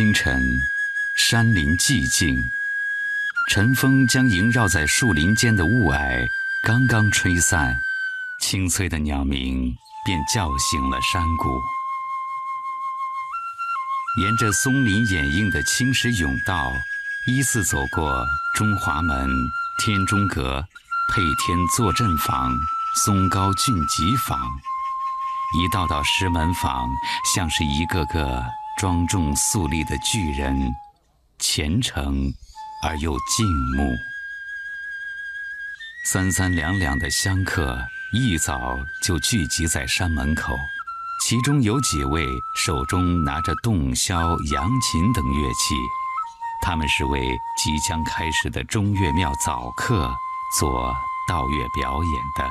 清晨，山林寂静，晨风将萦绕在树林间的雾霭刚刚吹散，清脆的鸟鸣便叫醒了山谷。沿着松林掩映的青石甬道，依次走过中华门、天中阁、配天坐镇坊、松高峻集坊，一道道石门坊像是一个个。庄重肃立的巨人，虔诚而又静穆。三三两两的香客一早就聚集在山门口，其中有几位手中拿着洞箫、扬琴等乐器，他们是为即将开始的中岳庙早课做道乐表演的。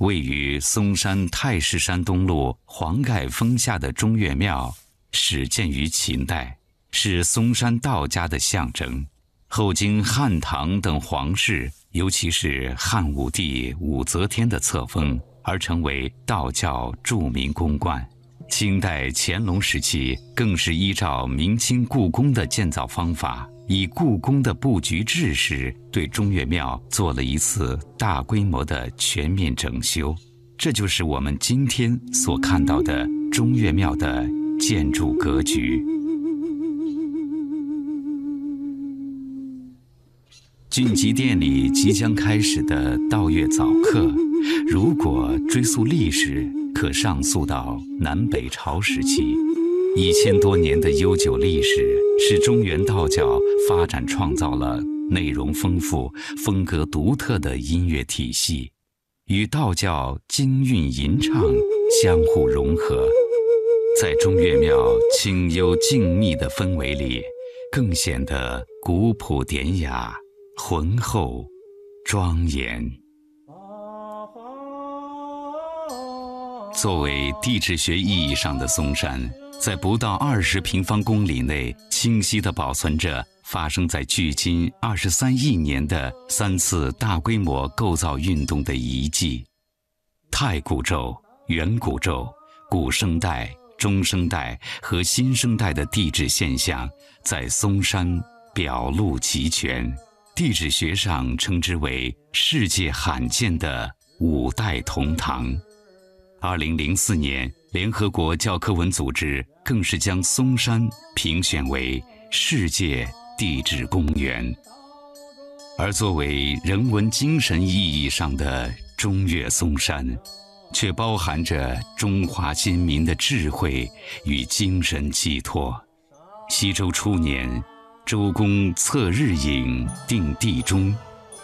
位于嵩山太师山东路黄盖峰下的中岳庙，始建于秦代，是嵩山道家的象征。后经汉唐等皇室，尤其是汉武帝武则天的册封，而成为道教著名宫观。清代乾隆时期，更是依照明清故宫的建造方法。以故宫的布局制式，对中岳庙做了一次大规模的全面整修，这就是我们今天所看到的中岳庙的建筑格局。俊吉殿里即将开始的道乐早课，如果追溯历史，可上溯到南北朝时期。一千多年的悠久历史，使中原道教发展创造了内容丰富、风格独特的音乐体系，与道教精韵吟唱相互融合，在中岳庙清幽静谧的氛围里，更显得古朴典雅、浑厚、庄严。作为地质学意义上的嵩山。在不到二十平方公里内，清晰地保存着发生在距今二十三亿年的三次大规模构造运动的遗迹：太古宙、远古宙、古生代、中生代和新生代的地质现象，在嵩山表露齐全。地质学上称之为世界罕见的五代同堂。二零零四年。联合国教科文组织更是将嵩山评选为世界地质公园，而作为人文精神意义上的中岳嵩山，却包含着中华先民的智慧与精神寄托。西周初年，周公测日影，定地中，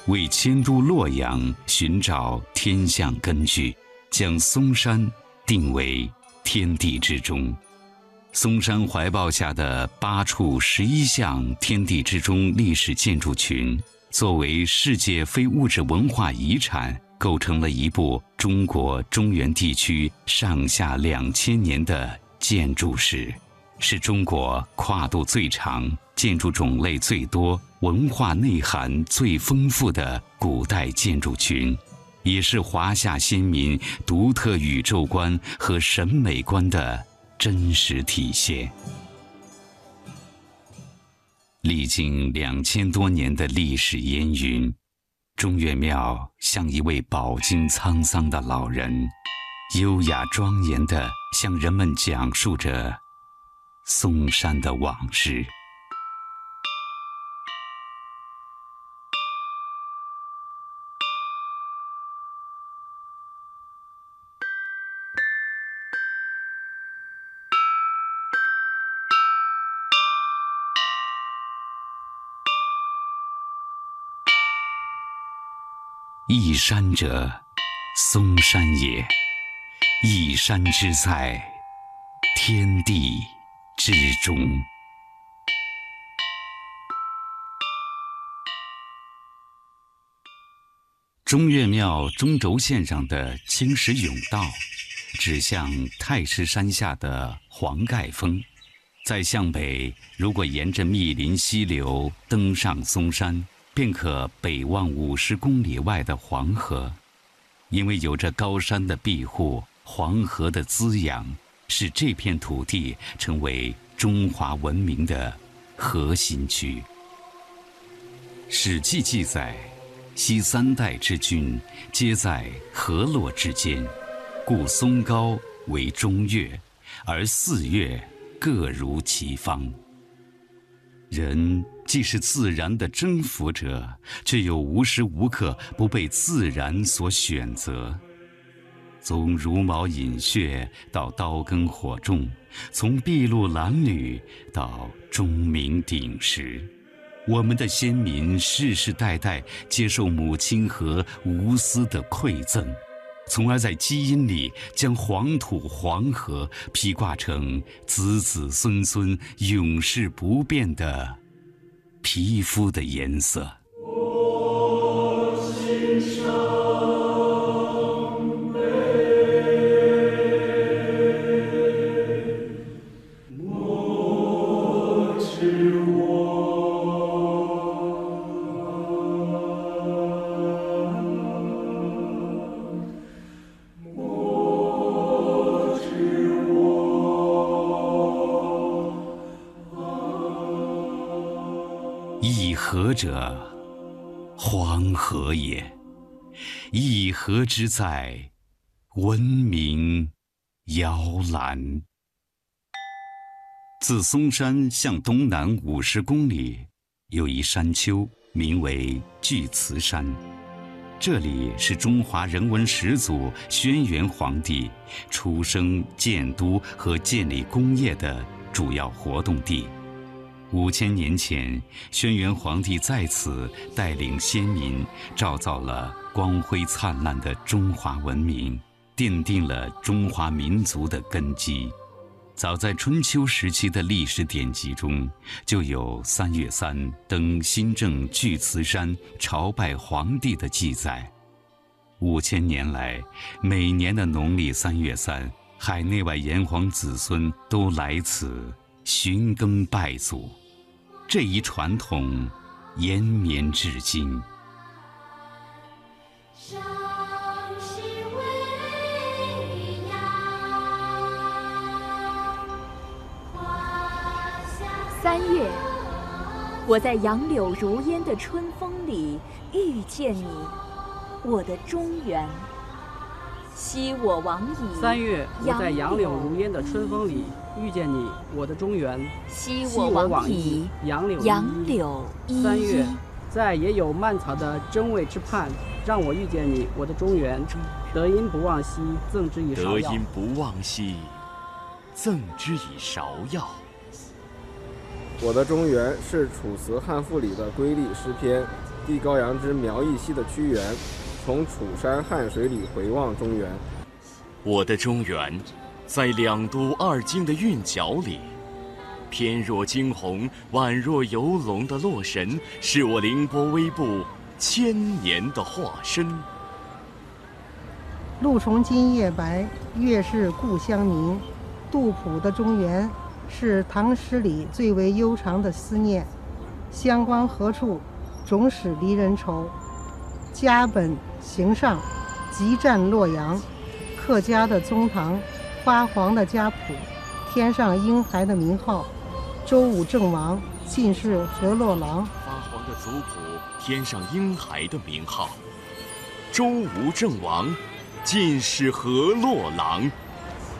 为迁都洛阳，寻找天象根据，将嵩山定为。天地之中，嵩山怀抱下的八处十一项天地之中历史建筑群，作为世界非物质文化遗产，构成了一部中国中原地区上下两千年的建筑史，是中国跨度最长、建筑种类最多、文化内涵最丰富的古代建筑群。也是华夏先民独特宇宙观和审美观的真实体现。历经两千多年的历史烟云，中岳庙像一位饱经沧桑的老人，优雅庄严地向人们讲述着嵩山的往事。山者，嵩山也。一山之在，天地之中。中岳庙中轴线上的青石甬道，指向太师山下的黄盖峰。再向北，如果沿着密林溪流登上嵩山。便可北望五十公里外的黄河，因为有着高山的庇护，黄河的滋养，使这片土地成为中华文明的核心区。《史记》记载，昔三代之君，皆在河洛之间，故松高为中岳，而四岳各如其方。人既是自然的征服者，却又无时无刻不被自然所选择。从茹毛饮血到刀耕火种，从筚路蓝缕到钟鸣鼎食，我们的先民世世代代接受母亲河无私的馈赠。从而在基因里将黄土黄河披挂成子子孙孙永世不变的皮肤的颜色。者，黄河也。一河之在，闻名摇篮。自嵩山向东南五十公里，有一山丘，名为巨慈山。这里是中华人文始祖轩辕皇帝出生、建都和建立功业的主要活动地。五千年前，轩辕皇帝在此带领先民，铸造了光辉灿烂的中华文明，奠定了中华民族的根基。早在春秋时期的历史典籍中，就有三月三登新郑巨慈山朝拜皇帝的记载。五千年来，每年的农历三月三，海内外炎黄子孙都来此。寻根拜祖，这一传统延绵至今。三月，我在杨柳如烟的春风里遇见你，我的中原。昔我往矣。三月，我在杨柳如烟的春风里。遇见你，我的中原。昔我往矣，杨柳杨柳依依。三月，在野有蔓草的真味之畔，让我遇见你，我的中原。德音不忘兮，赠之以芍药。德音不忘兮，赠之以芍药。我的中原是楚辞汉赋里的瑰丽诗篇，帝高阳之苗裔兮的屈原，从楚山汉水里回望中原。我的中原。在两都二京的韵脚里，翩若惊鸿、宛若游龙的洛神，是我凌波微步千年的化身。露从今夜白，月是故乡明。杜甫的中原，是唐诗里最为悠长的思念。乡关何处，总使离人愁。家本行上，即占洛阳。客家的宗堂。发黄的家谱，天上婴孩的名号，周武郑王，进士何洛郎。发黄的族谱，天上婴孩的名号，周吴郑王，进士何洛郎。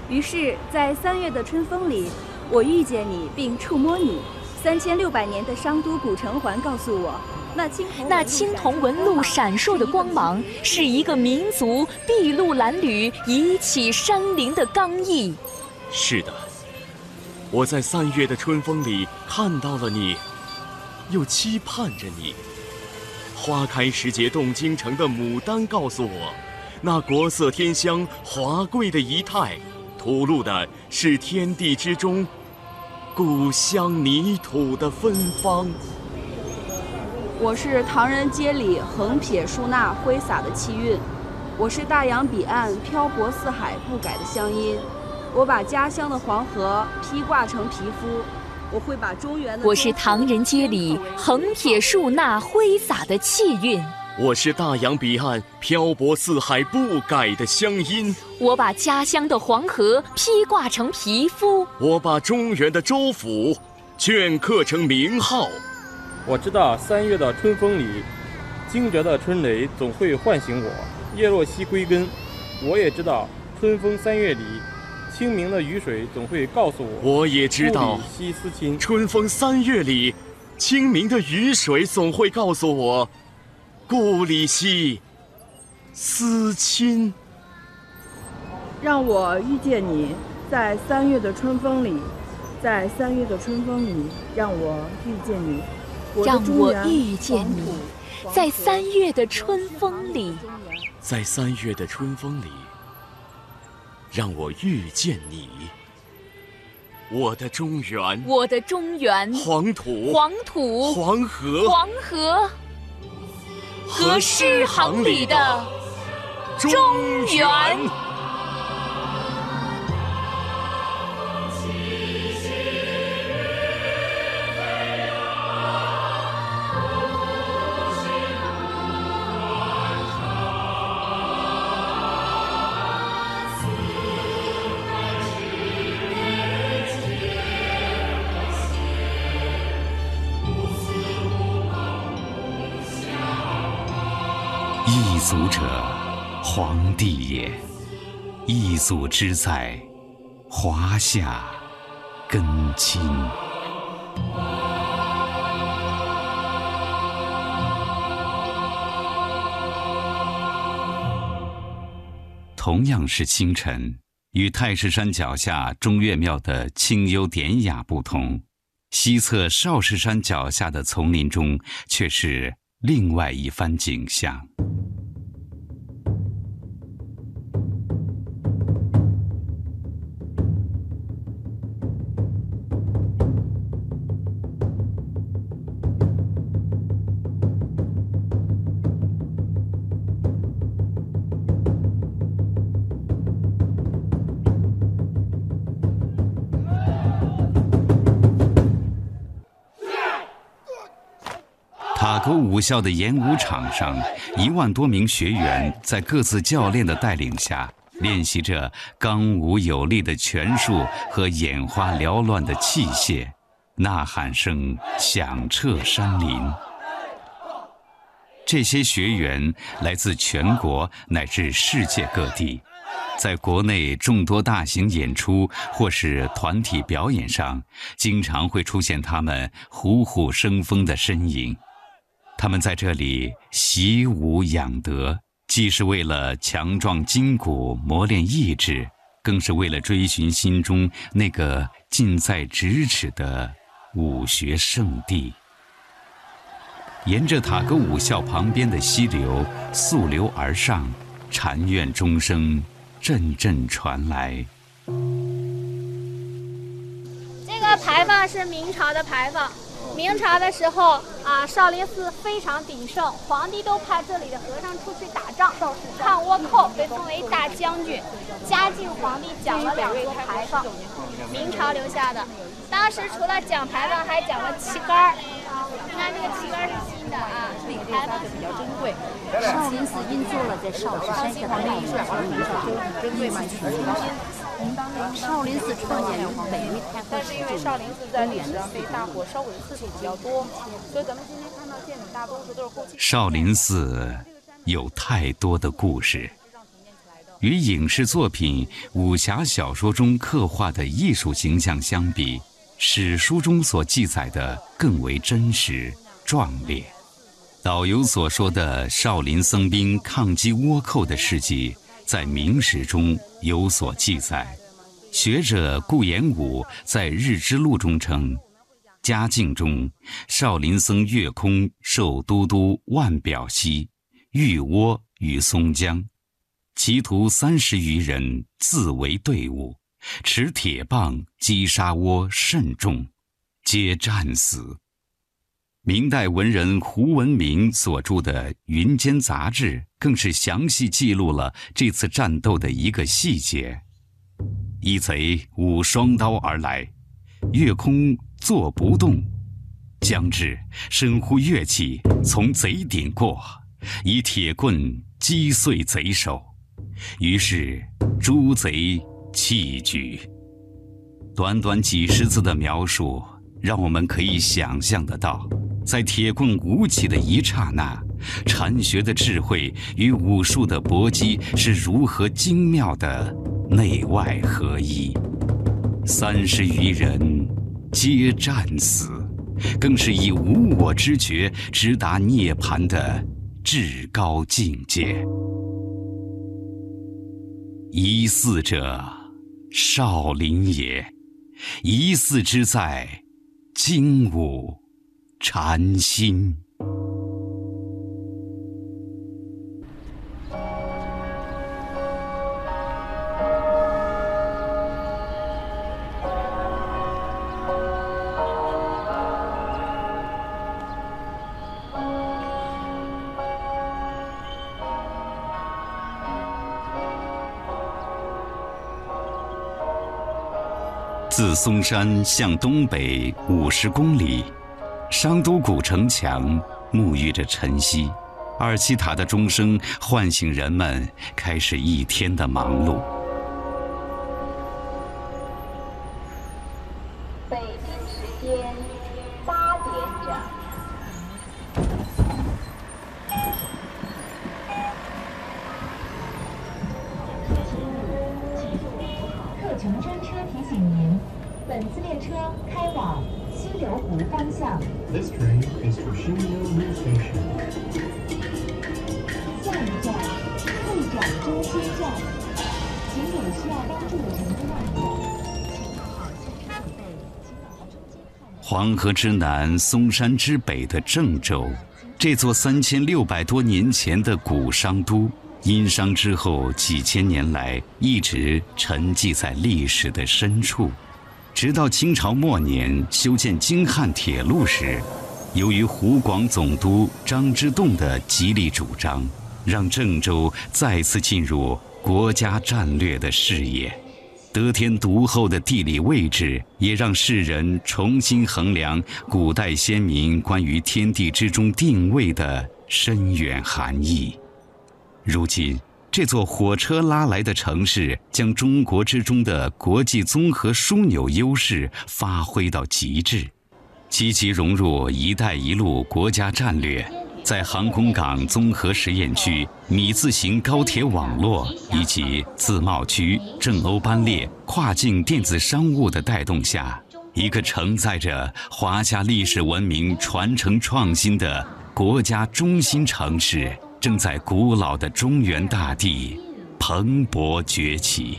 于是，在三月的春风里，我遇见你并触摸你。三千六百年的商都古城环告诉我。那青那青铜纹路闪烁的光芒，是一个民族筚路蓝缕、移起山林的刚毅。是的，我在三月的春风里看到了你，又期盼着你。花开时节动京城的牡丹告诉我，那国色天香、华贵的仪态，吐露的是天地之中故乡泥土的芬芳。我是唐人街里横撇竖捺挥洒的气韵，我是大洋彼岸漂泊四海不改的乡音。我把家乡的黄河披挂成皮肤，我会把中原的。我是唐人街里横撇竖捺挥洒的气韵。我是大洋彼岸漂泊四海不改的乡音。我把家乡的黄河披挂成皮肤。我把中原的州府镌刻成名号。我知道三月的春风里，惊蛰的春雷总会唤醒我。叶落西归根。我也知道春风三月里，清明的雨水总会告诉我。我也知道西思亲。春风三月里，清明的雨水总会告诉我。故里西，思亲。让我遇见你，在三月的春风里，在三月的春风里，让我遇见你。让我遇见你，在三月的春风里，在三月的春风里，让我遇见你。我的中原，我的中原，黄土，黄土，黄河，黄河。和诗行里的中原。一族者，皇帝也；一族之在，华夏根亲。同样是清晨，与太师山脚下中岳庙的清幽典雅不同，西侧少室山脚下的丛林中却是另外一番景象。塔沟武校的演武场上，一万多名学员在各自教练的带领下，练习着刚武有力的拳术和眼花缭乱的器械，呐喊声响彻山林。这些学员来自全国乃至世界各地，在国内众多大型演出或是团体表演上，经常会出现他们虎虎生风的身影。他们在这里习武养德，既是为了强壮筋骨、磨练意志，更是为了追寻心中那个近在咫尺的武学圣地。沿着塔沟武校旁边的溪流溯流而上，禅院钟声阵阵传来。这个牌坊是明朝的牌坊。明朝的时候啊，少林寺非常鼎盛，皇帝都派这里的和尚出去打仗，抗倭寇，被封为大将军。嘉靖皇帝讲了两座牌坊，明朝留下的。当时除了讲牌坊，还讲了旗杆儿。你看这个旗杆是新的啊，牌坊比较珍贵。少林寺因做了在少室山下的庙宇，所以名叫珍贵嘛，就是少林寺创建于北魏太和十九年，公元的被大火烧毁的次数比较多，所以咱们今天看到建筑大多数都是后期。少林寺有太多的故事，与影视作品、武侠小说中刻画的艺术形象相比，史书中所记载的更为真实壮烈。导游所说的少林僧兵抗击倭寇的事迹。在明史中有所记载，学者顾炎武在《日之录》中称，嘉靖中，少林僧月空受都督万表西，遇倭于松江，其徒三十余人自为队伍，持铁棒击杀倭甚众，皆战死。明代文人胡文明所著的《云间杂志》更是详细记录了这次战斗的一个细节：一贼舞双刀而来，月空坐不动。将至，深呼乐器，从贼顶过，以铁棍击碎贼首。于是诸贼弃举。短短几十字的描述，让我们可以想象得到，在铁棍舞起的一刹那，禅学的智慧与武术的搏击是如何精妙的内外合一。三十余人皆战死。更是以无我之觉直达涅槃的至高境界。疑似者，少林也；疑似之在，精武禅心。自嵩山向东北五十公里，商都古城墙沐浴着晨曦，二七塔的钟声唤醒人们，开始一天的忙碌。乘专车提醒您。本次列车开往西流湖方向。This train is for Xinliu Station. 下一站，会展中心站。请有需要帮助的乘客让座，请做好下车准备，请走到中间看。黄河之南，嵩山之北的郑州，这座三千六百多年前的古商都，殷商之后几千年来一直沉寂在历史的深处。直到清朝末年修建京汉铁路时，由于湖广总督张之洞的极力主张，让郑州再次进入国家战略的视野。得天独厚的地理位置，也让世人重新衡量古代先民关于天地之中定位的深远含义。如今。这座火车拉来的城市，将中国之中的国际综合枢纽优势发挥到极致，积极融入“一带一路”国家战略，在航空港综合实验区、米字形高铁网络以及自贸区、郑欧班列、跨境电子商务的带动下，一个承载着华夏历史文明传承创新的国家中心城市。正在古老的中原大地蓬勃崛起。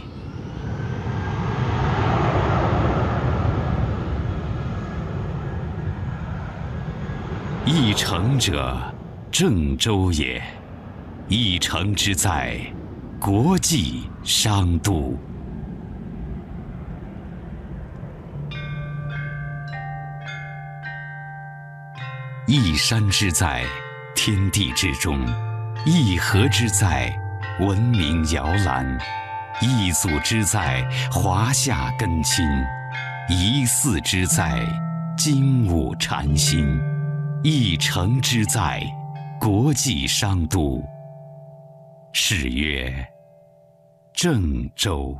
一城者，郑州也；一城之在，国际商都。一山之在，天地之中。一河之在，文明摇篮；一祖之在，华夏根亲；一寺之在，精武禅心；一城之在，国际商都。是曰郑州。